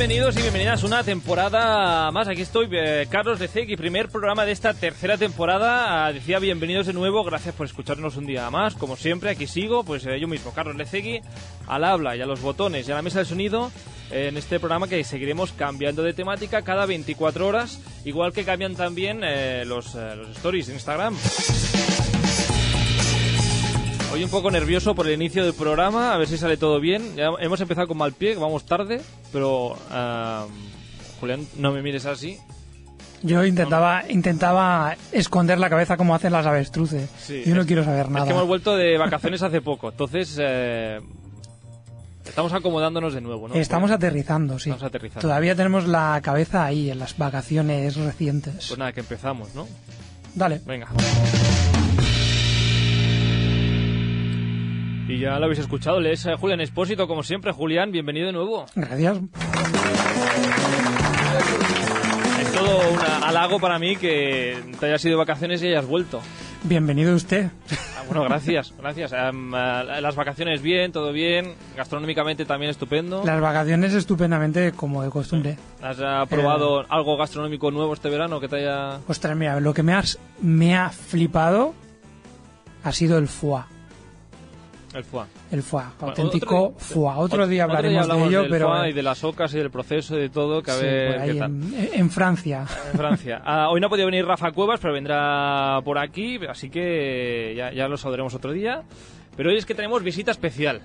bienvenidos y bienvenidas una temporada más. Aquí estoy, eh, Carlos de primer programa de esta tercera temporada. Ah, decía bienvenidos de nuevo, gracias por escucharnos un día más. Como siempre, aquí sigo, pues eh, yo mismo, Carlos Lecegui, al habla y a los botones y a la mesa de sonido en este programa que seguiremos cambiando de temática cada 24 horas, igual que cambian también eh, los, eh, los stories de Instagram. Hoy un poco nervioso por el inicio del programa, a ver si sale todo bien. Ya hemos empezado con mal pie, vamos tarde, pero ah, Julián, no me mires así. Yo intentaba, intentaba esconder la cabeza como hacen las avestruces. Sí, Yo no es- quiero saber Es nada. que hemos vuelto de vacaciones hace poco, entonces eh, estamos acomodándonos de nuevo, ¿no? Estamos aterrizando, sí. Estamos aterrizando. Todavía tenemos la cabeza ahí, en las vacaciones recientes. Pues nada, que empezamos, ¿no? Dale. Venga. Ya lo habéis escuchado, lees a Julián Espósito, como siempre. Julián, bienvenido de nuevo. Gracias. Es todo un halago para mí que te hayas ido de vacaciones y hayas vuelto. Bienvenido usted. Ah, bueno, gracias, gracias. Em, eh, las vacaciones bien, todo bien. Gastronómicamente también estupendo. Las vacaciones estupendamente como de costumbre. ¿Has eh, probado algo gastronómico nuevo este verano que te haya...? Ostras, mira, lo que me, has, me ha flipado ha sido el foie. El foie. El foie, auténtico otro día- foie. Otro día otro hablaremos hablamos de ello, del pero foie y de las ocas y del proceso y de todo, que a sí, ver por ahí qué tal. en, en Francia. En Francia. Ah, hoy no ha podido venir Rafa Cuevas, pero vendrá por aquí, así que ya, ya lo sabremos otro día. Pero hoy es que tenemos visita especial.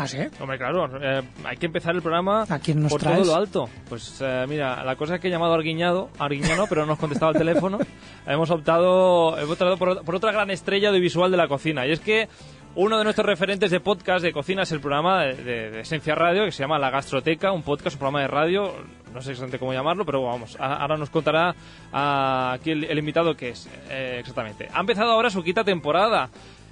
¿Ah, sí? Hombre, claro, eh, hay que empezar el programa ¿A quién nos por traes? todo lo alto. Pues eh, mira, la cosa es que he llamado a Arguiñado, Arguiñano, pero no nos contestaba el teléfono. hemos optado, hemos optado por, por otra gran estrella audiovisual de la cocina. Y es que uno de nuestros referentes de podcast de cocina es el programa de, Esencia Radio, que se llama La Gastroteca, un podcast, un programa de radio, no sé exactamente cómo llamarlo, pero vamos, a- ahora nos contará ah, aquí el, el invitado que es eh, exactamente. Ha empezado ahora su quinta temporada.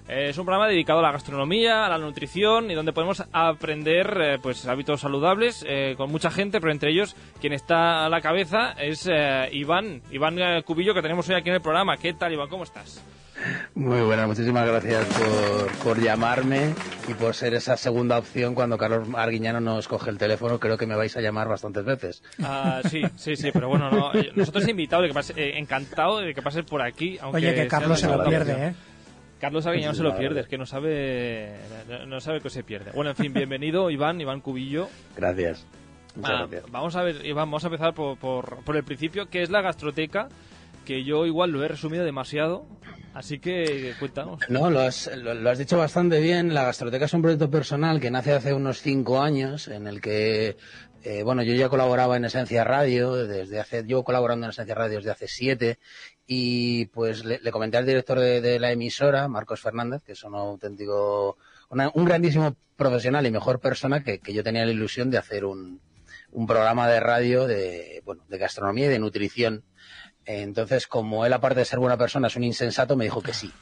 Eh, Es un programa dedicado a la gastronomía, a la nutrición y donde podemos aprender eh, pues hábitos saludables eh, con mucha gente, pero entre ellos quien está a la cabeza es eh, Iván, Iván Cubillo que tenemos hoy aquí en el programa. ¿Qué tal Iván? ¿Cómo estás? Muy buenas, muchísimas gracias por, por llamarme y por ser esa segunda opción cuando Carlos Arguiñano nos coge el teléfono. Creo que me vais a llamar bastantes veces. Ah, sí, sí, sí, pero bueno, no, nosotros invitados, de que pase, eh, encantado de que pases por aquí. Aunque Oye, que Carlos se lo pierde. ¿eh? Carlos Aguiñano Sí, se lo pierde, es que no sabe, no, no sabe que se pierde. Bueno, en fin, bienvenido Iván, Iván Cubillo. Gracias. Muchas Ah, gracias. vamos a ver, Iván, vamos a empezar por, por, por el principio, que es la gastroteca, que yo igual lo he resumido demasiado, así que cuéntanos. No, lo has, lo, lo has dicho bastante bien. La Gastroteca es un proyecto personal que nace hace unos cinco años, en el que, eh, bueno, yo ya colaboraba en Esencia Radio, desde hace, llevo colaborando en Esencia Radio desde hace siete, y pues le, comenté al director de, de la emisora, Marcos Fernández, que es un auténtico, una- un grandísimo profesional y mejor persona que, que yo tenía la ilusión de hacer un, un programa de radio de, bueno, de gastronomía y de nutrición. Entonces, como él, aparte de ser buena persona, es un insensato, me dijo que sí.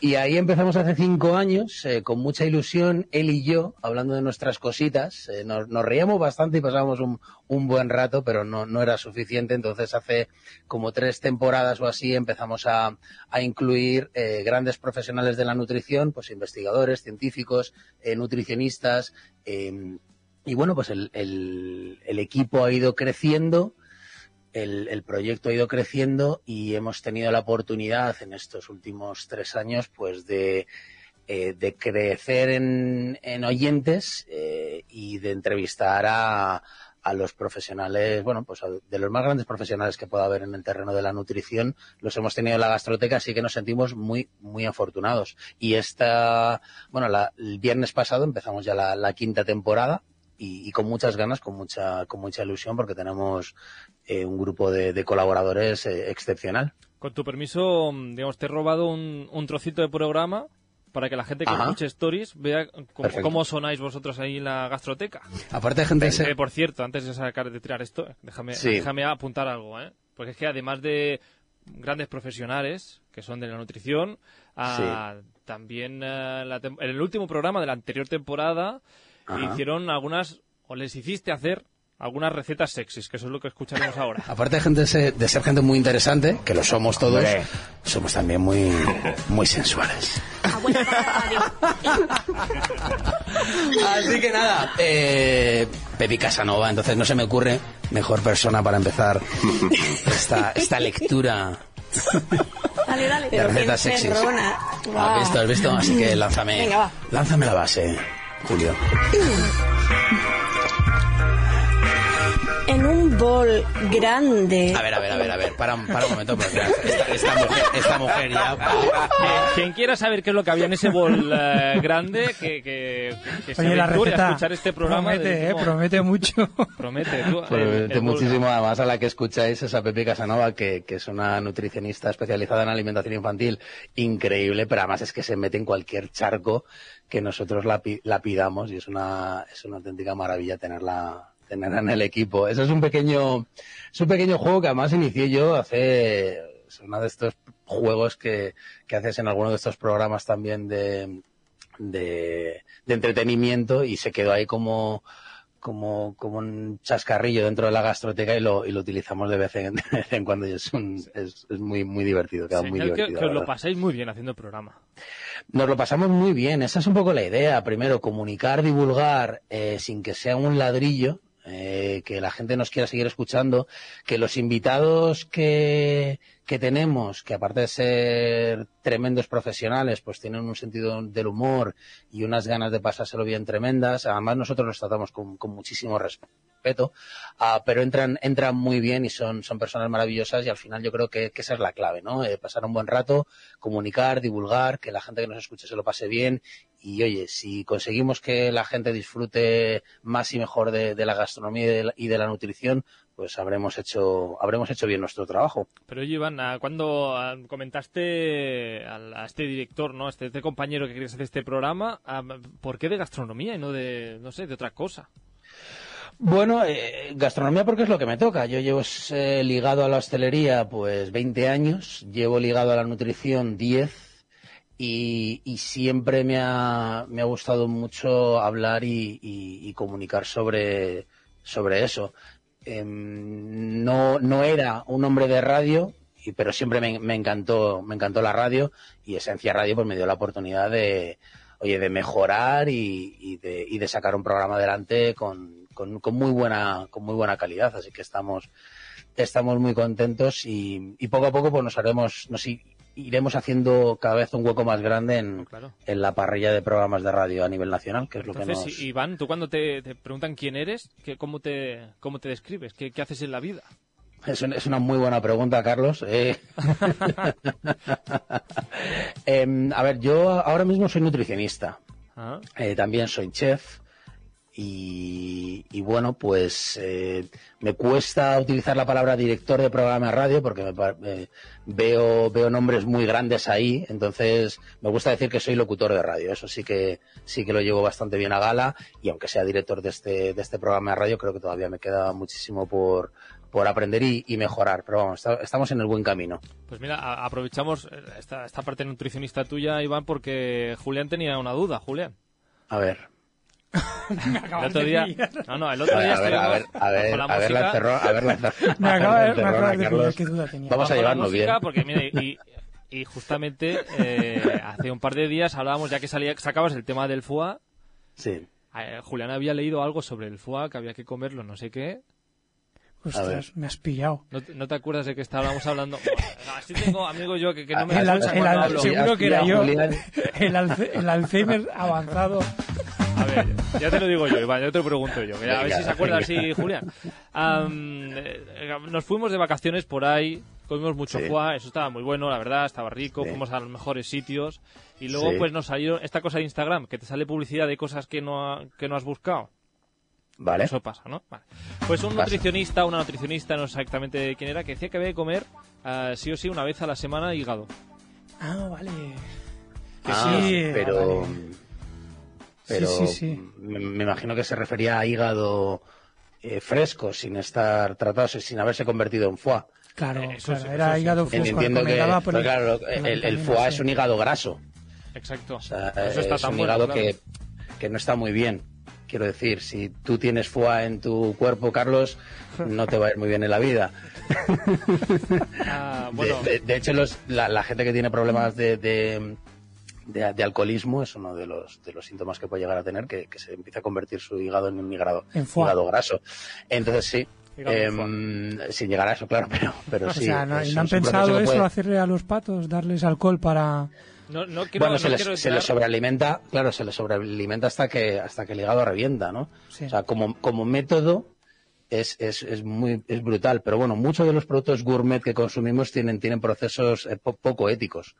Y ahí empezamos hace cinco años, eh, con mucha ilusión, él y yo, hablando de nuestras cositas. Eh, nos, nos reíamos bastante y pasábamos un, un buen rato, pero no, era suficiente. Entonces, hace como tres temporadas o así, empezamos a, a incluir eh, grandes profesionales de la nutrición, pues investigadores, científicos, eh, nutricionistas. eh, y bueno, pues el, el- el equipo ha ido creciendo el, proyecto ha ido creciendo y hemos tenido la oportunidad en estos últimos tres años pues de, eh, de crecer en, en oyentes eh, y de entrevistar a, a los profesionales, bueno, pues a- de los más grandes profesionales que pueda haber en el terreno de la nutrición, los hemos tenido en la gastroteca, así que nos sentimos muy, muy afortunados. Y esta, bueno, la- el viernes pasado empezamos ya la quinta temporada y, y con muchas ganas, con mucha, con mucha ilusión, porque tenemos eh, un grupo de, de colaboradores eh, excepcional. Con tu permiso, mm, digamos, te he robado un, un trocito de programa para que la gente que Ajá. escuche stories vea cómo, cómo sonáis vosotros ahí en la gastroteca. Aparte de gente... Eh, por cierto, antes de sacar de tirar esto, déjame, Sí. déjame apuntar algo, ¿eh? Porque es que además de grandes profesionales que son de la nutrición, ah, también eh, la en el último programa de la anterior temporada Ajá. hicieron algunas, o les hiciste hacer algunas recetas sexys, que eso es lo que escucharemos ahora. Aparte de, gente, de ser- de ser gente muy interesante, que lo somos todos, somos también muy, muy sensuales. Así que nada, eh, Pepi Casanova, entonces no se me ocurre mejor persona para empezar esta, esta lectura Dale, dale. de recetas sexys. ¿Has visto? ¿Has visto? Así que lánzame, Venga, va. lánzame la base, Julio. En un bol grande. A ver, a ver, a ver, a ver, para, un- para un momento, porque esta, esta mujer, esta mujer ya... Eh, Quien quiera saber qué es lo que había en ese bol eh, grande, que, que, que se Oye, la a receta escuchar este programa. promete, de eh, promete mucho. Promete, tú. el- Promete el muchísimo, además a la que escucháis es a Pepe Casanova, que, que es una nutricionista especializada en alimentación infantil increíble, pero además es que se mete en cualquier charco que nosotros la, pi- la pidamos y es una, es una auténtica maravilla tenerla, en el equipo. Eso es un pequeño, es un pequeño juego que además inicié yo hace, es uno de estos juegos que, que haces en alguno de estos programas también de, de, de entretenimiento y se quedó ahí como, como, como un chascarrillo dentro de la gastroteca y lo, y lo utilizamos de vez en, de vez en cuando y es, un, es, es muy, muy divertido, queda muy que, divertido. que la os lo pasáis muy bien haciendo el programa. Nos lo pasamos muy bien, esa es un poco la idea. Primero, comunicar, divulgar eh, sin que sea un ladrillo, eh, que la gente nos quiera seguir escuchando, que los invitados que, que tenemos, que aparte de ser tremendos profesionales, pues tienen un sentido del humor y unas ganas de pasárselo bien tremendas. Además, nosotros los tratamos con, con muchísimo respeto, ah, pero entran, entran muy bien y son, son personas maravillosas y al final yo creo que, que esa es la clave, ¿no? Eh, pasar un buen rato, comunicar, divulgar, que la gente que nos escuche se lo pase bien y oye, si conseguimos que la gente disfrute más y mejor de, de la gastronomía y de la, y de la nutrición, pues habremos hecho, habremos hecho bien nuestro trabajo. Pero oye, Iván, cuando comentaste a, este director, ¿no? A este, este compañero que querías hacer este programa, ¿por qué de gastronomía y no de, no sé, de otra cosa? Bueno, eh, gastronomía porque es lo que me toca. Yo llevo eh, ligado a la hostelería pues 20 años, llevo ligado a la nutrición 10 y, y siempre me ha, me ha gustado mucho hablar y, y- y comunicar sobre, sobre eso. Em, no, no era un hombre de radio, pero siempre me, me encantó, me encantó la radio y Esencia Radio pues me dio la oportunidad de, oye, de mejorar y, y de, y de sacar un programa adelante con, con, con muy buena, con muy buena calidad. Así que estamos, estamos muy contentos y, y poco a poco pues nos haremos, nos iremos haciendo cada vez un hueco más grande en, Claro. en la parrilla de programas de radio a nivel nacional, que es lo que nos... Iván, tú cuando te, te preguntan quién eres, ¿qué, cómo, te, ¿cómo te describes? ¿Qué, qué haces en la vida? Es, un- es una muy buena pregunta, Carlos. Eh, em, a ver, yo ahora mismo soy nutricionista. Ah, Eh, también soy chef. Y, y bueno, pues eh, me cuesta utilizar la palabra director de programa de radio porque me eh, veo, veo nombres muy grandes ahí. Entonces me gusta decir que soy locutor de radio. Eso sí que, sí que lo llevo bastante bien a gala. Y aunque sea director de este, de este programa de radio, creo que todavía me queda muchísimo por, por aprender y, y mejorar. Pero vamos, está- estamos en el buen camino. Pues mira, a- aprovechamos eh, esta, esta parte nutricionista tuya, Iván, porque Julián tenía una duda, Julián. A ver. El Acabas otro de día, no, no, el otro día a ver, a ver, estuvimos a ver, la a ver la encerró, a ver la encerró- Me a ver acaba la de, me encerrona, acabas de pillar, Carlos. qué duda tenía. Vamos a llevarnos bien. Porque, mira, y, y justamente eh, hace un par de días hablábamos, ya que salía, sacabas el tema del foie, Sí. eh, Julián había leído algo sobre el foie, que había que comerlo, no sé qué. Ostras, me has pillado. ¿No, te- no te acuerdas de que estábamos hablando? No, así tengo amigos yo que, que no me El, el hablo. seguro que era yo. El, el Alzheimer avanzado. A ver, ya te lo digo yo, Iván, ya te lo pregunto yo. que a ver si se acuerda así, Julián. Am, eh, nos fuimos de vacaciones por ahí, comimos mucho Sí. foie, eso estaba muy bueno, la verdad, estaba rico, Sí. fuimos a los mejores sitios. Y luego, Sí. pues nos salió esta cosa de Instagram, que te sale publicidad de cosas que no, ha- que no has buscado. Vale. Eso pasa, ¿no? Vale. Pues un Pasa. nutricionista, una nutricionista, no sé exactamente quién era, que decía que había que comer ah, sí o sí una vez a la semana hígado. Ah, vale. Ah, sí, pero. vale. Pero Sí, sí, sí. Me, me imagino que se refería a hígado eh, fresco, sin estar tratado, sin haberse convertido en foie. Claro, Eh, eso claro, era eso hígado fresco. Entiendo que por pero el- claro, el, foie es un hígado graso. Exacto. O sea, eso está es tan un bueno, hígado claro. que, que no está muy bien. Quiero decir, si tú tienes foie en tu cuerpo, Carlos, no te va a ir muy bien en la vida. Ah, De- bueno, de, de hecho, los- la, la gente que tiene problemas de, de, de, de alcoholismo es uno de los, de los síntomas que puede llegar a tener, que, que se empieza a convertir su hígado en un hígado, En hígado graso. Entonces sí, em, sin llegar a eso, claro, pero, pero o sí. sea, ¿no, es ¿y no han pensado eso, puede- hacerle a los patos, darles alcohol para... No, no quiero, bueno, no se, les, quiero se les sobrealimenta, claro, se les sobrealimenta hasta que, hasta que el hígado revienta, ¿no? Sí. O sea, como, como método es, es, es muy es brutal, pero bueno, muchos de los productos gourmet que consumimos tienen, tienen procesos eh, po- poco éticos.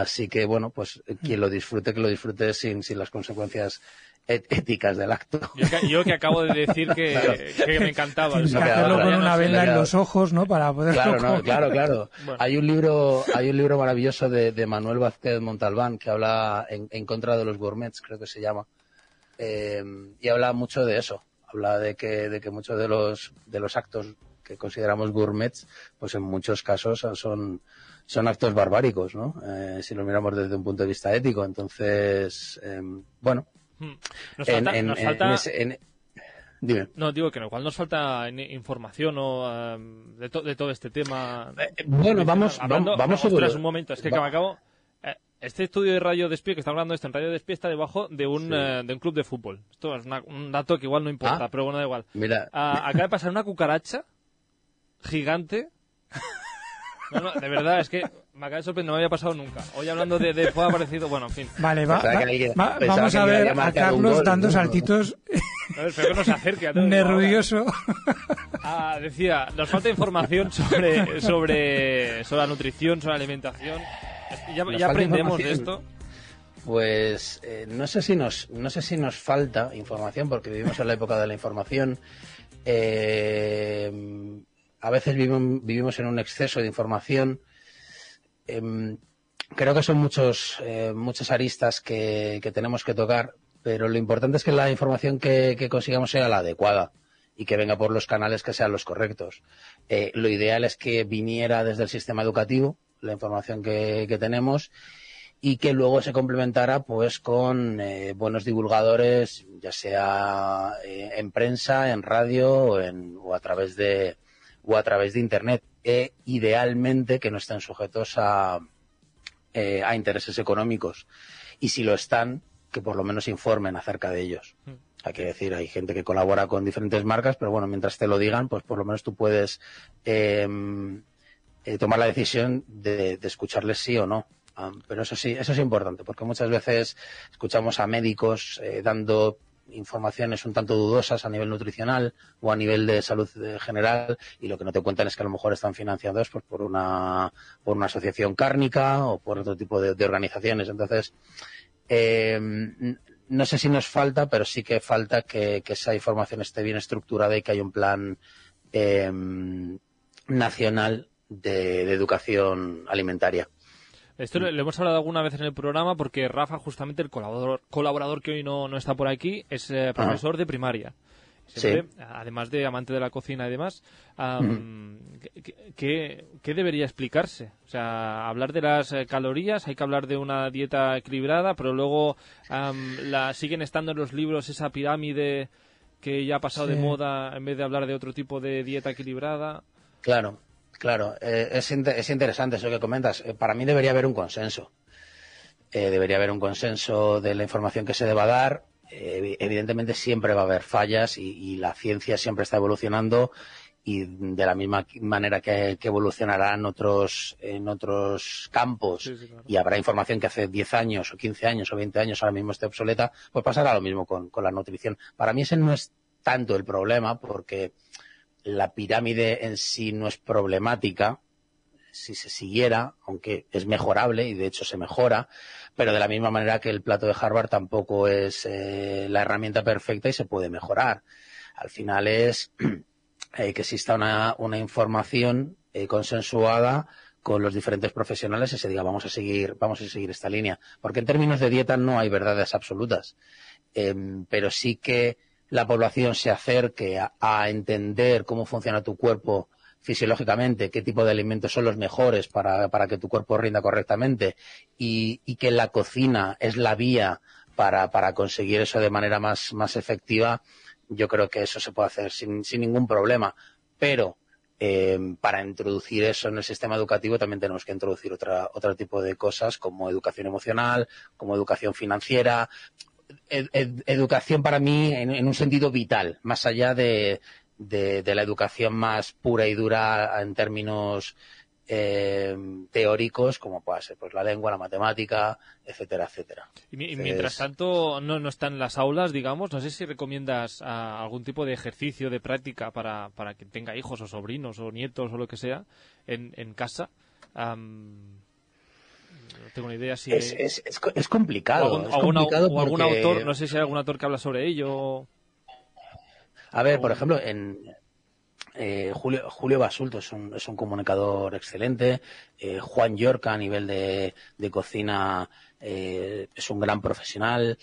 Así que bueno, pues quien lo disfrute, que lo disfrute sin, sin las consecuencias et- éticas del acto. Yo que, yo que acabo de decir que, que me encantaba. Tienes que hacerlo con una venda en los ojos, ¿no? Para poder Claro, no, claro, claro. Bueno. Hay un libro, hay un libro maravilloso de, de Manuel Vázquez Montalbán que habla en, en contra de los gourmets, creo que se llama, Eh, y habla mucho de eso. Habla de que, de que muchos de los, de los actos que consideramos gourmets, pues en muchos casos son, son actos barbáricos, ¿no? Eh, si lo miramos desde un punto de vista ético. Entonces, em, bueno, Hmm. Nos en, falta, en- nos en falta- ese- dime. no, digo que no, igual nos falta in- información o um, de, to- de todo este tema. Eh, bueno, vamos, Hablando, vamos, vamos ostras, un momento, es que, va- que me acabo. eh, Este estudio de Radio Despie, que está hablando de esto en Radio Despie, está debajo de un, Sí. eh, de un club de fútbol. Esto es una- un dato que igual no importa, Ah. pero bueno, da igual. Mira, Ah, acaba de pasar una cucaracha gigante. No, no, de verdad, es que me acaba de sorprender, no me había pasado nunca. Hoy hablando de, de fue aparecido, bueno, en fin. Vale, va- que vamos a ver a Carlos gol, dando ¿no? saltitos A ver, espero que no se acerque a nervioso. Ah, decía, nos falta información sobre, sobre, sobre la nutrición, sobre la alimentación. Ya, Nos aprendemos de esto. Pues eh, no sé si nos no sé si nos falta información porque vivimos en la época de la información. Eh, a veces vivim- vivimos en un exceso de información. Em, creo que son muchos eh, muchas aristas que, que tenemos que tocar, pero lo importante es que la información que, que consigamos sea la adecuada y que venga por los canales que sean los correctos. Eh, lo ideal es que viniera desde el sistema educativo la información que, que tenemos y que luego se complementara pues con eh, buenos divulgadores, ya sea eh, en prensa, en radio o, en- o a través de o a través de internet, e idealmente que no estén sujetos a, eh, a intereses económicos y si lo están, que por lo menos informen acerca de ellos. Mm. Hay que decir, hay gente que colabora con diferentes marcas, pero bueno, mientras te lo digan, pues por lo menos tú puedes eh, eh, tomar la decisión de, de escucharles sí o no. Ah, pero eso sí, eso es importante, porque muchas veces escuchamos a médicos eh, dando informaciones un tanto dudosas a nivel nutricional o a nivel de salud general y lo que no te cuentan es que a lo mejor están financiados pues, por una por una asociación cárnica o por otro tipo de, organizaciones. Entonces, eh, no sé si nos falta, pero sí que falta que, esa información esté bien estructurada y que haya un plan eh, nacional de educación alimentaria. Esto lo, lo hemos hablado alguna vez en el programa porque Rafa, justamente el colaborador, colaborador que hoy no, no está por aquí, es eh, profesor de primaria. Siempre, Además de amante de la cocina y demás, am, ¿qué, qué, qué debería explicarse? O sea, hablar de las eh, calorías, hay que hablar de una dieta equilibrada, pero luego am, la siguen estando en los libros esa pirámide que ya ha pasado de Sí. moda en vez de hablar de otro tipo de dieta equilibrada. Claro, claro. Eh, es, es interesante eso que comentas. Eh, para mí debería haber un consenso. Eh, debería haber un consenso de la información que se deba dar. Evi- evidentemente siempre va a haber fallas y, y la ciencia siempre está evolucionando y de la misma manera que, que evolucionará en otros, en otros campos Sí, sí, claro. y habrá información que hace 10 años o 15 años o 20 años ahora mismo esté obsoleta, pues pasará lo mismo con, con la nutrición. Para mí ese no es tanto el problema porque la pirámide en sí no es problemática si se siguiera, aunque es mejorable y de hecho se mejora, pero de la misma manera que el plato de Harvard tampoco es eh, la herramienta perfecta y se puede mejorar. Al final es eh, que exista una, una información eh, consensuada con los diferentes profesionales y se diga vamos a seguir vamos a seguir esta línea porque en términos de dieta no hay verdades absolutas Em, pero sí que la población se acerque a, entender cómo funciona tu cuerpo fisiológicamente, qué tipo de alimentos son los mejores para, para que tu cuerpo rinda correctamente y, y que la cocina es la vía para, para conseguir eso de manera más, más efectiva, yo creo que eso se puede hacer sin, sin ningún problema. Pero eh, para introducir eso en el sistema educativo también tenemos que introducir otra, otro tipo de cosas como educación emocional, como educación financiera, ed- ed- educación para mí en, en un sentido vital, más allá de, de- de la educación más pura y dura en términos eh, teóricos, como pueda ser pues, la lengua, la matemática, etcétera, etcétera. Y, y Entonces- mientras tanto no, no está en las aulas, digamos, no sé si recomiendas ah, algún tipo de ejercicio, de práctica para, para quien tenga hijos o sobrinos o nietos o lo que sea en, en casa. Tengo ni idea si... Es, es, es, es complicado. algún o algún porque- autor, no sé si hay algún autor que habla sobre ello. A ver, por ejemplo, en eh, Julio, Julio Basulto es un, es un comunicador excelente. eh, Juan Yorca a nivel de, de cocina eh, es un gran profesional.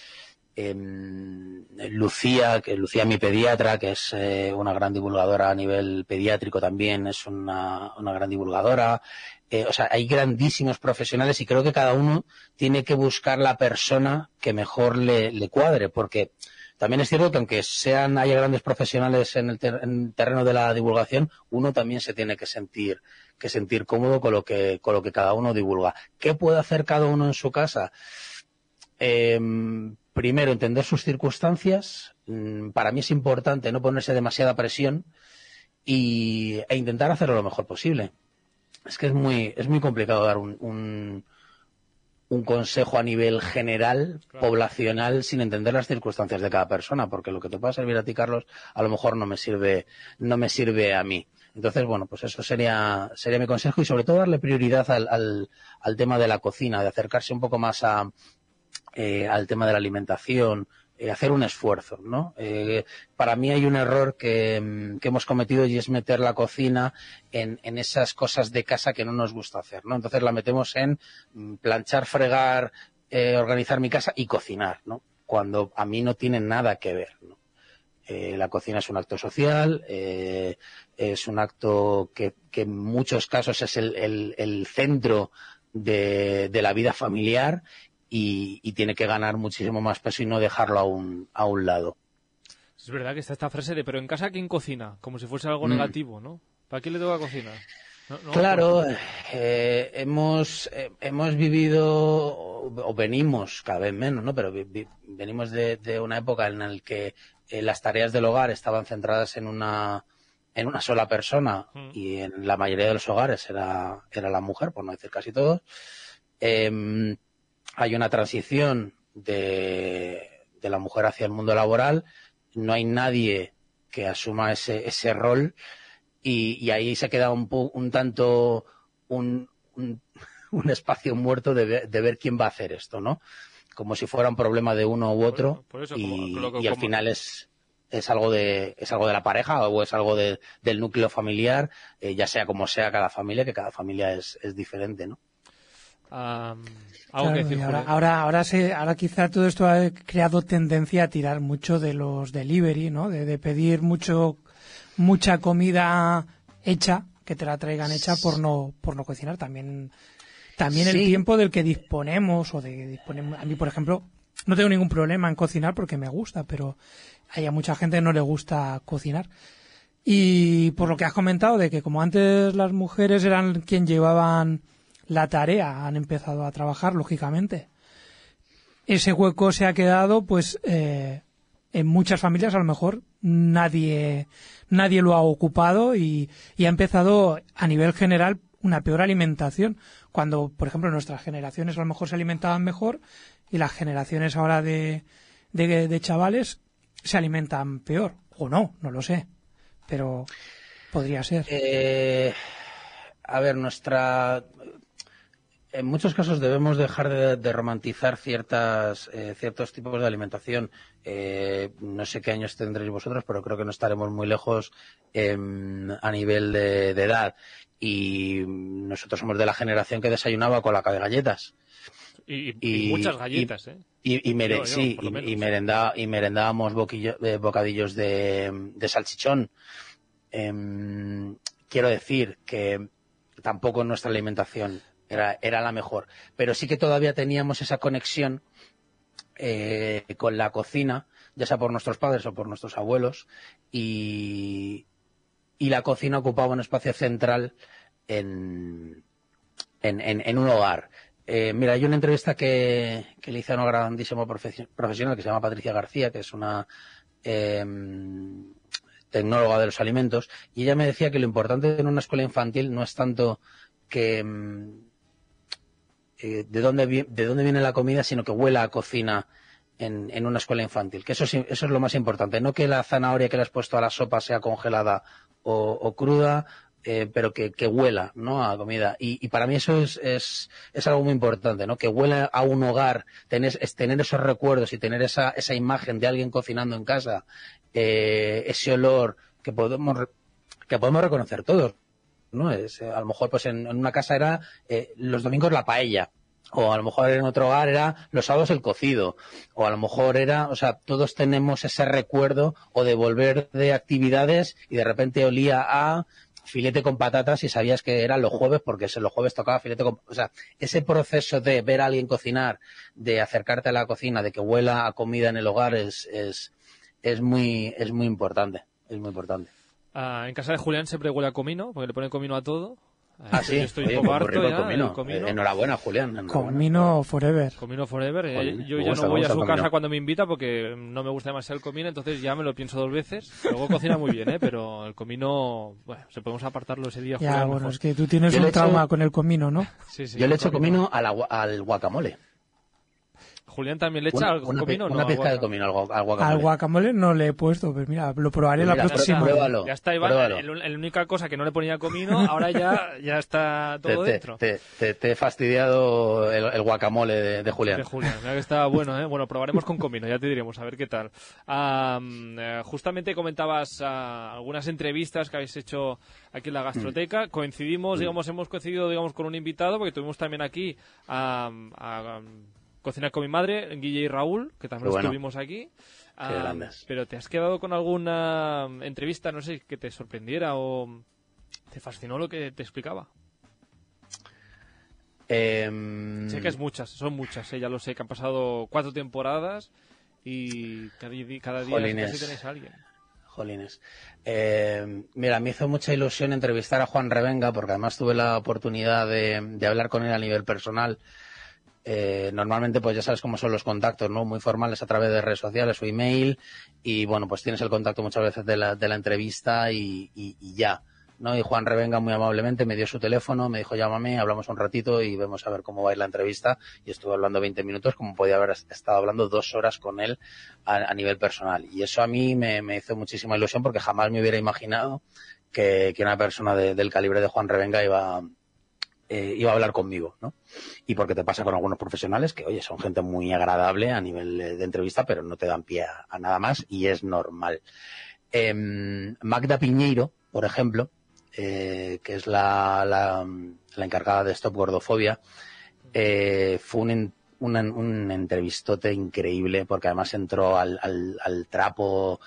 Em, Lucía, que Lucía mi pediatra, que es eh, una gran divulgadora a nivel pediátrico también, es una, una gran divulgadora. Eh, o sea, hay grandísimos profesionales y creo que cada uno tiene que buscar la persona que mejor le, le cuadre, porque también es cierto que aunque sean haya grandes profesionales en el, en el terreno de la divulgación, uno también se tiene que sentir que sentir cómodo con lo que con lo que cada uno divulga. ¿Qué puede hacer cada uno en su casa? Primero, entender sus circunstancias. Mm, Para mí es importante no ponerse demasiada presión y, e intentar hacerlo lo mejor posible. Es que es muy, es muy complicado dar un, un, un consejo a nivel general, Claro. poblacional, sin entender las circunstancias de cada persona, porque lo que te pueda servir a ti, Carlos, a lo mejor no me sirve, no me sirve a mí. Entonces, bueno, pues eso sería, sería mi consejo y sobre todo darle prioridad al, al, al tema de la cocina, de acercarse un poco más a, eh, al tema de la alimentación, eh, hacer un esfuerzo, ¿no? Eh, para mí hay un error que, mm, que hemos cometido y es meter la cocina en, esas cosas de casa que no nos gusta hacer, ¿no? Entonces la metemos en mm, planchar, fregar, organizar mi casa y cocinar, ¿no? Cuando a mí no tiene nada que ver, la cocina es un acto social, es un acto que, en muchos casos es el, centro de la vida familiar y, y tiene que ganar muchísimo más peso y no dejarlo a un, a un lado. Es verdad que está esta frase de, pero en casa ¿quién cocina? Como si fuese algo Mm. negativo, ¿no? ¿Para quién le toca cocinar? No, no, Claro, eh, hemos, eh, hemos vivido o, o venimos cada vez menos, ¿no? Pero vi- vi- venimos de, de una época en la que eh, las tareas del hogar estaban centradas en una en una sola persona Mm. y en la mayoría de los hogares era, era la mujer, por no decir casi todos. Hay una transición de, de la mujer hacia el mundo laboral. No hay nadie que asuma ese, ese rol y, y ahí se queda un, un tanto un, un, un espacio muerto de ver, de ver quién va a hacer esto, ¿no? Como si fuera un problema de uno u otro Por eso, y, como- al como- final es es algo de es algo de la pareja o es algo de- del núcleo familiar, eh, ya sea como sea cada familia, que cada familia es, es diferente, ¿no? Am, algo Claro, que decir, y ahora, ahora, ahora, se, ahora quizá todo esto ha creado tendencia a tirar mucho de los delivery, ¿no? De, de pedir mucho, mucha comida hecha, que te la traigan hecha por no, por no cocinar. También, también el tiempo del que disponemos o de que disponemos. A mí, por ejemplo, no tengo ningún problema en cocinar porque me gusta, pero hay a mucha gente que no le gusta cocinar. Y por lo que has comentado de que como antes las mujeres eran quien llevaban la tarea, han empezado a trabajar, lógicamente. Ese hueco se ha quedado, pues, eh, en muchas familias a lo mejor nadie, nadie lo ha ocupado y, y ha empezado a nivel general una peor alimentación. Cuando, por ejemplo, nuestras generaciones a lo mejor se alimentaban mejor y las generaciones ahora de, de, de chavales se alimentan peor. O no, no lo sé. Pero podría ser. Eh, a ver, nuestra. En muchos casos debemos dejar de, de romantizar ciertas, eh, ciertos tipos de alimentación. Eh, no sé qué años tendréis vosotros, pero creo que no estaremos muy lejos em, a nivel de, de edad. Y nosotros somos de la generación que desayunaba con la de galletas. Y, y- y y- muchas galletas, ¿eh? Y, y, mere- Yo, yo, sí, y- menos. y y merendábamos boquillo- eh, bocadillos de, de salchichón. Em, quiero decir que tampoco nuestra alimentación era, era la mejor, pero sí que todavía teníamos esa conexión eh, con la cocina, ya sea por nuestros padres o por nuestros abuelos, y, la cocina ocupaba un espacio central en, en, en, en un hogar. Eh, mira, hay una entrevista que, que, le hice a una grandísima profesional que se llama Patricia García, que es una eh, tecnóloga de los alimentos, y ella me decía que lo importante en una escuela infantil no es tanto que eh, de dónde de dónde viene la comida, sino que huela a cocina en, en una escuela infantil. Que eso es, eso es lo más importante. No que la zanahoria que le has puesto a la sopa sea congelada o, cruda, eh, pero que, que, huela ¿no? a comida. Y, y para mí eso es, es, es, algo muy importante, ¿no? que huela a un hogar, tener, es tener esos recuerdos y tener esa, esa imagen de alguien cocinando en casa, eh, ese olor que podemos, que podemos reconocer todos. ¿No? Es, a lo mejor pues en, en una casa era eh, los domingos la paella, o a lo mejor en otro hogar era los sábados el cocido, o a lo mejor era, o sea, todos tenemos ese recuerdo o de volver de actividades y de repente olía a filete con patatas y sabías que eran los jueves porque los jueves tocaba filete con... O sea, ese proceso de ver a alguien cocinar, de acercarte a la cocina, de que huela a comida en el hogar es, es, es, muy, es muy importante. Es muy importante. Ah, en casa de Julián siempre huele a comino, porque le pone comino a todo. Ah, sí, estoy Oye, un poco pues ya, comino. comino. Eh, enhorabuena, Julián. enhorabuena. Comino forever. Comino Forever. eh, yo ya no voy a su casa comino. cuando me invita porque no me gusta demasiado el comino, entonces ya me lo pienso dos veces. Luego cocina muy bien, ¿eh? pero el comino, bueno, se podemos apartarlo ese día. Ya, Julián, bueno, mejor. es que tú tienes Yo le un he hecho- trauma con el comino, ¿no? Sí, sí, Yo le echo comino. al guacamole. Julián también le echa Una, algo una comino, ¿no? una al pizca de comino al, al guacamole. Al guacamole no le he puesto, pero mira, lo probaré Pues la mira, próxima. pruébalo. Ya está, Iván. La única cosa que no le ponía comino, ahora ya, ya está todo te- dentro. te- te- te he fastidiado el, el guacamole de, de Julián. De Julián, mira que está bueno, ¿eh? Bueno, probaremos con comino, ya te diremos, a ver qué tal. Eh, justamente comentabas ah, algunas entrevistas que habéis hecho aquí en la gastroteca. Mm. Coincidimos, digamos, hemos coincidido, digamos, con un invitado, porque tuvimos también aquí a, a Cocinar con mi madre, Guille y Raúl, que también bueno. estuvimos aquí. Ah, pero te has quedado con alguna entrevista, no sé, que te sorprendiera o te fascinó lo que te explicaba. Em, Sé que es muchas, son muchas, eh, ya lo sé, que han pasado cuatro temporadas y cada, cada día Jolines. casi tenéis a alguien. Jolines. Eh, mira, me hizo mucha ilusión entrevistar a Juan Revenga porque además tuve la oportunidad de, de hablar con él a nivel personal. Eh, normalmente, pues ya sabes cómo son los contactos, ¿no? Muy formales a través de redes sociales o email y bueno, pues tienes el contacto muchas veces de la, de la entrevista y, ya, ¿no? Y Juan Revenga muy amablemente me dio su teléfono, me dijo llámame, hablamos un ratito y vemos a ver cómo va la entrevista y estuve hablando 20 minutos como podía haber estado hablando dos horas con él a, nivel personal. Y eso a mí me, hizo muchísima ilusión porque jamás me hubiera imaginado que, que una persona de- del calibre de Juan Revenga iba, eh, iba a hablar conmigo, ¿no? Y porque te pasa con algunos profesionales que, oye, son gente muy agradable a nivel de entrevista, pero no te dan pie a, nada más y es normal. Em, Magda Piñeiro, por ejemplo, eh, que es la, la, encargada de Stop Gordofobia, eh, fue un, un, un entrevistote increíble porque además entró al, al, al trapo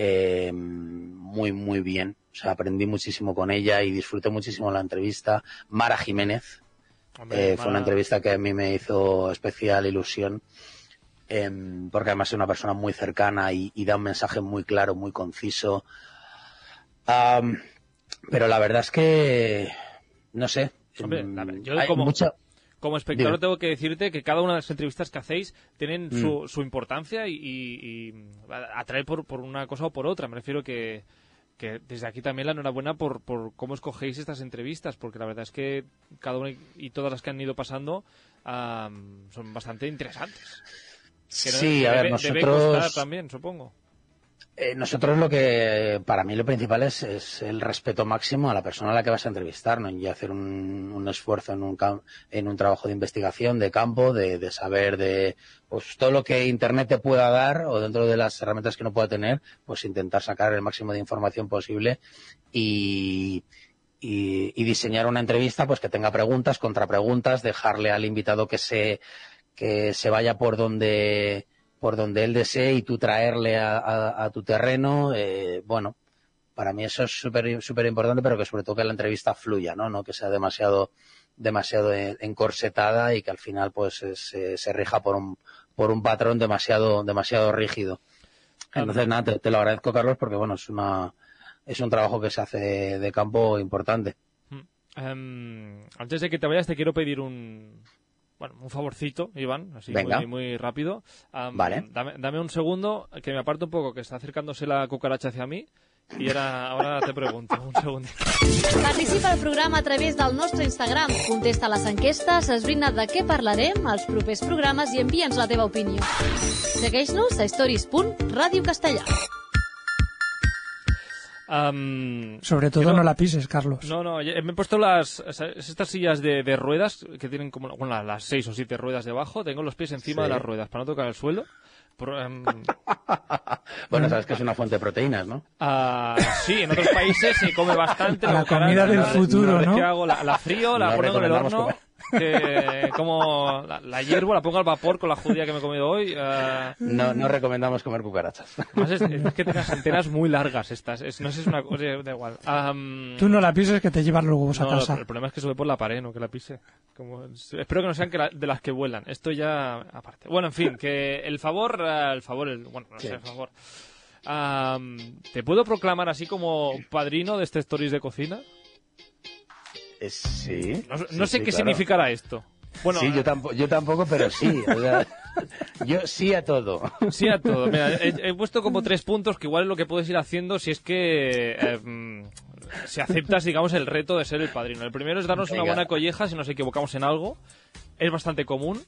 eh, muy, muy bien. O sea, aprendí muchísimo con ella y disfruté muchísimo la entrevista. Mara Jiménez, Hombre, eh, fue una entrevista que a mí me hizo especial ilusión, em, porque además es una persona muy cercana y, y da un mensaje muy claro, muy conciso. Pero la verdad es que, no sé. Hombre, em, ver- yo hay como- mucha- Como espectador Dime. tengo que decirte que cada una de las entrevistas que hacéis tienen Mm. su, su importancia y, y- y atrae por, por una cosa o por otra. Me refiero que, que desde aquí también la enhorabuena por, por cómo escogéis estas entrevistas, porque la verdad es que cada una y todas las que han ido pasando son bastante interesantes. Que Sí, a ver, debe- debe costar nosotros... también, supongo. Eh, nosotros lo que, para mí lo principal es, es el respeto máximo a la persona a la que vas a entrevistar, ¿no? Y hacer un, un esfuerzo en un, en un trabajo de investigación, de campo, de, de saber de, pues todo lo que Internet te pueda dar o dentro de las herramientas que no pueda tener, pues intentar sacar el máximo de información posible y, y, y diseñar una entrevista pues que tenga preguntas, contrapreguntas, dejarle al invitado que se, que se vaya por donde, por donde él desee y tú traerle a, a- a tu terreno, eh, bueno, para mí eso es súper súper importante, pero que sobre todo que la entrevista fluya, ¿no? No que sea demasiado demasiado encorsetada y que al final pues eh, se, se rija por un por un patrón demasiado demasiado rígido. Entonces nada, te, te lo agradezco Carlos porque bueno es una es un trabajo que se hace de campo importante. Em, antes de que te vayas, te quiero pedir un, bueno, un favorcito, Iván, así Venga. muy, muy rápido. Am, Vale. Dame, dame un segundo, que me aparto un poco, que está acercándose la cucaracha hacia mí. Y ahora, ahora te pregunto, un segundo. Participa al programa a través del nostre Instagram. Contesta les enquestes, esbrina de què parlarem als propers programes i envia'ns la teva opinió. Segueix-nos a stories.radiocastellà. Sobre todo quiero- no la pises, Carlos. No, no, me he puesto las estas sillas de, de ruedas que tienen como bueno, las- seis o siete ruedas debajo. Tengo los pies encima Sí. de las ruedas para no tocar el suelo. Em, Bueno, sabes que es una fuente de proteínas, ¿no? ah, sí, en otros países se come bastante. A la comida del no- futuro, ¿no? ¿Qué hago? La, la frío, la No pongo en el horno. comer. Que como la, la hiervo, la pongo al vapor con la judía que me he comido hoy. ah, No, no recomendamos comer cucarachas. Además es, es que tengas antenas muy largas estas. Es- no sé, es una cosa, da igual. Tú no la pises que te llevas los huevos a no, casa. el problema es que sube por la pared, no que la pise. Como, espero que no sean que la- de las que vuelan. Esto ya aparte. Bueno, en fin, que el favor, eh, el favor, el, bueno, no Sí. sé, el favor. ¿Te puedo proclamar así como padrino de este Stories de cocina? Eh, sí. No, no sí, sé sí, qué claro. significará esto. Bueno, sí, eh, yo, tampoco, yo tampoco, pero sí. o sea, yo sí a todo. Sí a todo. Mira, he, he puesto como tres puntos que igual es lo que puedes ir haciendo si es que eh, mm, si aceptas, digamos, el reto de ser el padrino. El primero es darnos una buena colleja si nos equivocamos en algo. Es bastante común.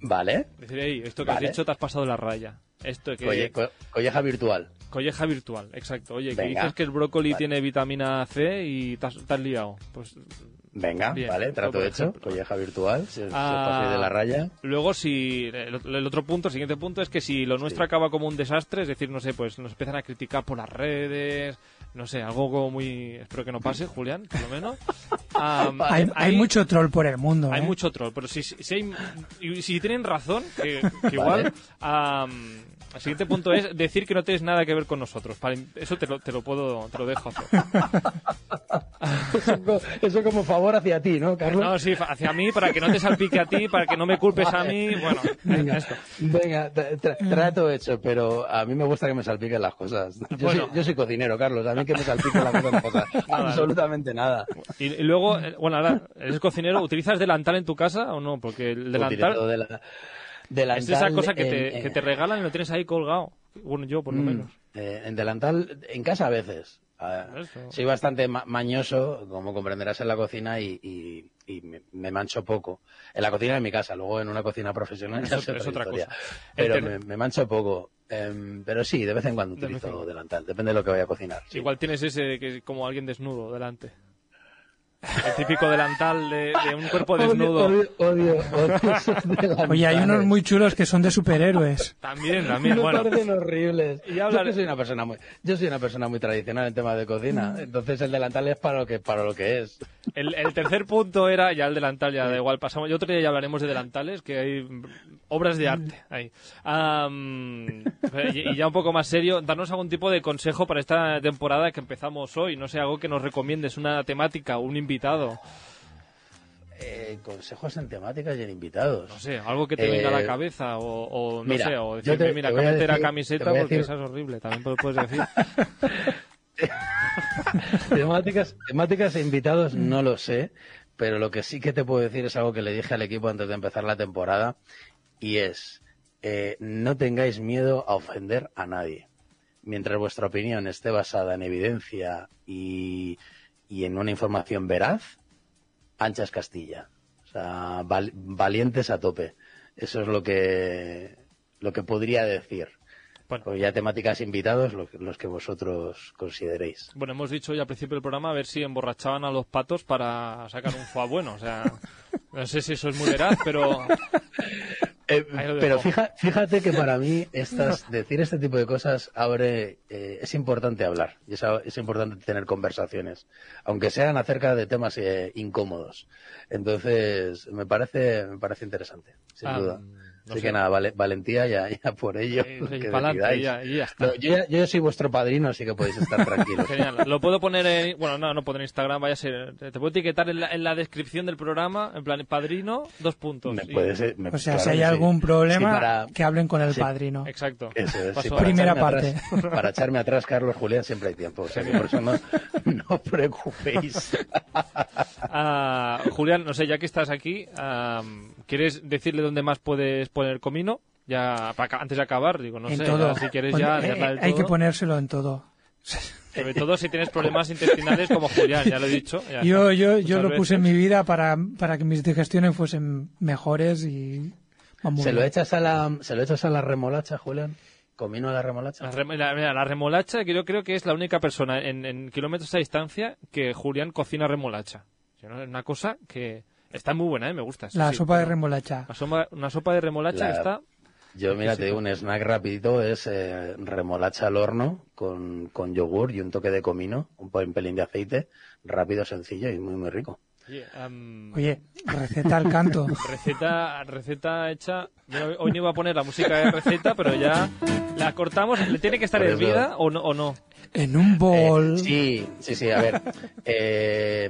Vale. Decir, "Ey, esto que Vale. has dicho te has pasado la raya. Esto que... Colle- co- colleja virtual. Colleja virtual, exacto. Oye, que dices que el brócoli Vale. tiene vitamina C y te has, te has liado. Pues Venga, Bien, vale, trato hecho. Colleja virtual. Si, Ah, de la raya. Luego, si el, el otro punto, el siguiente punto es que si lo nuestro Sí. acaba como un desastre, es decir, no sé, pues nos empiezan a criticar por las redes, no sé, algo como muy... Espero que no pase, Julián, por lo menos. Am, Hay, mucho troll por el mundo. Hay ¿eh? mucho troll, pero si, si, hay- y si tienen razón, que, que igual... am, el siguiente punto es decir que no tienes nada que ver con nosotros. Para- eso te lo, te lo puedo, te lo dejo hacer. Eso, co- eso como favor hacia ti, ¿no, Carlos? No, sí, hacia mí, para que no te salpique a ti, para que no me culpes a mí. Bueno, Venga, esto. venga tra- tra- trato hecho, pero a mí me gusta que me salpiquen las cosas. Yo, Bueno. soy, yo soy cocinero, Carlos. A mí que me salpiquen las cosas Nada. absolutamente nada. Y, y luego, eh, bueno, ahora, ¿eres cocinero? ¿Utilizas delantal en tu casa o no? Porque el delantal de la- delantal es esa cosa que en- te, en- que te regalan y lo tienes ahí colgado. Bueno, yo por lo Mm, menos. eh, en delantal, en casa a veces. Ah, soy bastante ma- mañoso, como comprenderás, en la cocina y, y- y me, me mancho poco. En la cocina de mi casa, luego en una cocina profesional Eso- es otra, es otra historia. cosa. Pero me, me mancho poco. Em, pero sí, de vez en cuando utilizo delantal, depende de lo que vaya a cocinar. sí. Igual tienes ese que es como alguien desnudo delante. El típico delantal de, de un cuerpo desnudo. Odio, odio, odio, odio esos delantales. Oye, hay unos muy chulos que son de superhéroes. También, también, me bueno. parecen horribles. Y Yo hablar- soy una persona muy, yo soy una persona muy tradicional en temas de cocina, entonces el delantal es para lo que, para lo que es. El, el tercer punto era, ya el delantal, ya da igual, pasamos. Yo otro día ya hablaremos de delantales, que hay obras de arte ahí. Y ya un poco más serio, darnos algún tipo de consejo para esta temporada que empezamos hoy. No sé, algo que nos recomiendes, una temática, un invitado. Eh, consejos en temáticas y en invitados. No sé, algo que te venga a la Eh, cabeza o, o no mira, sé, o decirme, te- mira, te cámbiate la camiseta porque decir- esa es horrible. También lo puedes decir. temáticas, temáticas e invitados no lo sé, pero lo que sí que te puedo decir es algo que le dije al equipo antes de empezar la temporada y es eh, no tengáis miedo a ofender a nadie. Mientras vuestra opinión esté basada en evidencia y, y en una información veraz, anchas Castilla. O sea, val- valientes a tope. Eso es lo que, lo que podría decir. Bueno. Pues ya temáticas invitados, lo los que vosotros consideréis. Bueno, hemos dicho ya al principio del programa a ver si emborrachaban a los patos para sacar un foie bueno. O sea, no sé si eso es muy veraz, pero Eh, pero fija- fíjate que para mí estas, decir este tipo de cosas abre, eh, es importante hablar y es, es importante tener conversaciones, aunque sean acerca de temas eh, incómodos. Entonces, me parece, me parece interesante, sin Ah, duda. No Así sé. que nada, vale, valentía ya, ya por ello. Lo que pa'lante, decidáis. ya, y ya está. No, yo, soy vuestro padrino, así que podéis estar tranquilos. Genial. Lo puedo poner en. Bueno, no, no puedo en Instagram, vaya a ser. Te puedo etiquetar en la, en la descripción del programa, en plan, padrino, dos puntos. Me Y- puede ser- me- O sea, claro si hay sí. algún problema, Sí, para- que hablen con el sí. padrino. Exacto. Eso es, para Primera parte. atrás- para echarme atrás, Carlos Julián, siempre hay tiempo. O sea, que por eso no, no os preocupéis. Ah, Julián, no sé, ya que estás aquí, ¿quieres decirle dónde más puedes poner comino? Ya, para antes de acabar, digo, no en sé, todo. si quieres Pon- ya eh, del hay que todo. ponérselo en todo. Sobre todo si tienes problemas intestinales como Julián, ya lo he dicho. ya Yo, yo, yo lo puse en mi vida para, para que mis digestiones fuesen mejores y vamos ¿Se lo, echas a la, ¿Se lo echas a la remolacha, Julián? ¿Comino a la remolacha? La, rem- la- mira, la remolacha, que yo creo que es la única persona en, en kilómetros a distancia que Julián cocina remolacha. Es una cosa que está muy buena, ¿eh? me gusta. sí, La sí. sopa de remolacha. Una sopa, una sopa de remolacha La- que está... Yo, mira, te digo, un snack rapidito es eh, remolacha al horno con, con yogur y un toque de comino, un un pelín de aceite, rápido, sencillo y muy, muy rico. Oye, receta al canto. Receta, receta hecha. Mira, hoy no iba a poner la música de receta, pero ya la cortamos. ¿Le tiene que estar hervida o no? O no? En un bol. Eh, sí, sí, sí, a ver. eh,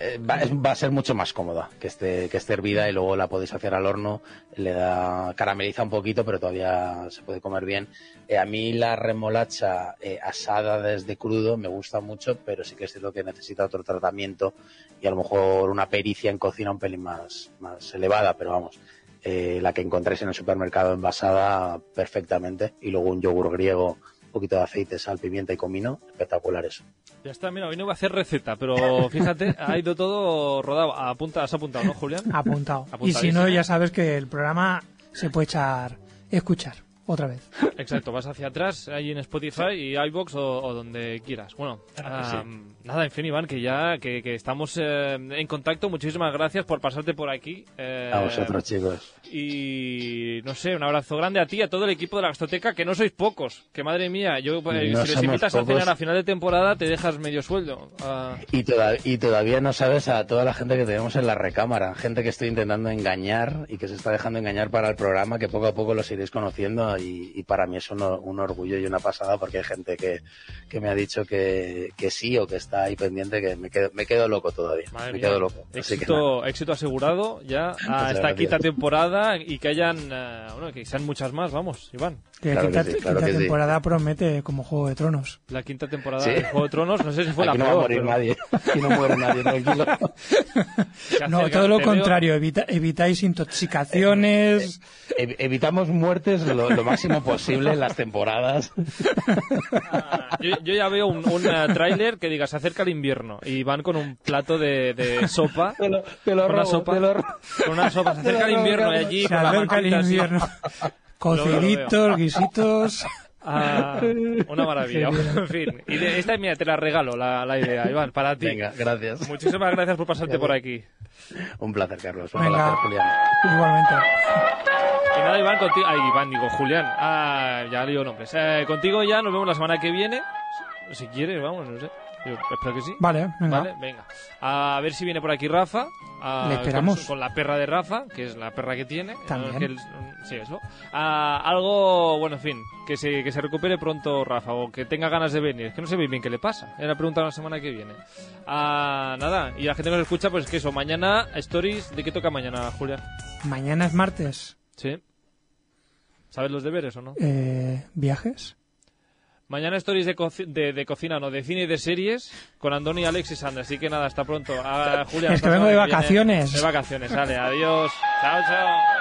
eh, va, a ser mucho más cómoda que esté, que esté hervida y luego la podéis hacer al horno. Le da, carameliza un poquito, pero todavía se puede comer bien. Eh, a mí la remolacha asada desde crudo me gusta mucho, pero sí que es cierto que necesita otro tratamiento y a lo mejor una pericia en cocina un pelín más, más elevada, pero vamos. la que encontréis en el supermercado envasada perfectamente y luego un yogur griego un poquito de aceite, sal, pimienta y comino, espectacular eso. Ya está, mira, hoy no iba a hacer receta, pero fíjate, ha ido todo rodado. Apunta, has apuntado, ¿no, Julián? Apuntado. Y si no, ya sabes que el programa se puede echar, escuchar otra vez. Exacto, vas hacia atrás, ahí en Spotify y iBox o, o donde quieras. Bueno, ah, nada, en fin, Iván, que ya que, que estamos eh, en contacto. Muchísimas gracias por pasarte por aquí. eh, A vosotros, chicos. Y no sé, un abrazo grande a ti y a todo el equipo de la Gastoteca, que no sois pocos. Que madre mía, yo eh, No si les invitas a cenar a final de temporada te dejas medio sueldo. Ah, Y, toda- y todavía no sabes a toda la gente que tenemos en la recámara, gente que estoy intentando engañar y que se está dejando engañar para el programa, que poco a poco los iréis conociendo y, y para mí es un, un orgullo y una pasada porque hay gente que, que me ha dicho que, que sí o que está ahí pendiente, que me quedo, me quedo loco todavía, madre me mía. quedo loco. Que éxito, éxito asegurado ya a Muchas esta gracias. quinta temporada y que hayan, eh, bueno, que sean muchas más, vamos, Iván. Que Claro quinta, que sí, claro quinta que sí. temporada promete como Juego de Tronos. La quinta temporada Sí. de Juego de Tronos, no sé si fue Aquí la no va a peor, morir pero nadie, aquí no muere nadie, tranquilo. No, todo lo contrario. evita- evitáis intoxicaciones. Ev- evitamos muertes lo, lo máximo posible en las temporadas. Ah, Yo, yo ya veo un, un eh, tráiler que diga se acerca el invierno y van con un plato de, de sopa. Te lo, te lo Con una robo, sopa. te lo. Con una sopa, se acerca el invierno y allí Se con la acerca el mantita así. Cociditos, guisitos. Ah, una maravilla. en fin, y de- esta mira, te la regalo la, la idea, Iván, para ti. Venga, gracias. Muchísimas gracias por pasarte por aquí. Un placer, Carlos. Un Venga. placer, Julián. Igualmente. Y nada, Iván, contigo. Ay, Iván, digo, Julián. Ah, ya lío nombres. Eh, contigo ya nos vemos la semana que viene. Si quieres, vamos, no sé. Yo espero que sí. Vale, venga. Vale, venga. A ver si viene por aquí Rafa. a- Le esperamos. Con, su- con la perra de Rafa, que es la perra que tiene. También. Que él- sí, eso. A algo, bueno, en fin, que se, que se recupere pronto Rafa o que tenga ganas de venir. Es que no sé muy bien qué le pasa. Era preguntar la semana que viene. Ah, nada, y la gente que nos escucha, pues que eso. Mañana, Stories. ¿De qué toca mañana, Julia? Mañana es martes. Sí. ¿Sabes los deberes o no? Eh, ¿Viajes? Mañana stories de, de, de cocina, no, de cine y de series con Andoni, Alex y Sandra. Así que nada, hasta pronto. Ah, Julia, Es que vengo de viene. vacaciones. De vacaciones, sale. Adiós. Chao, chao.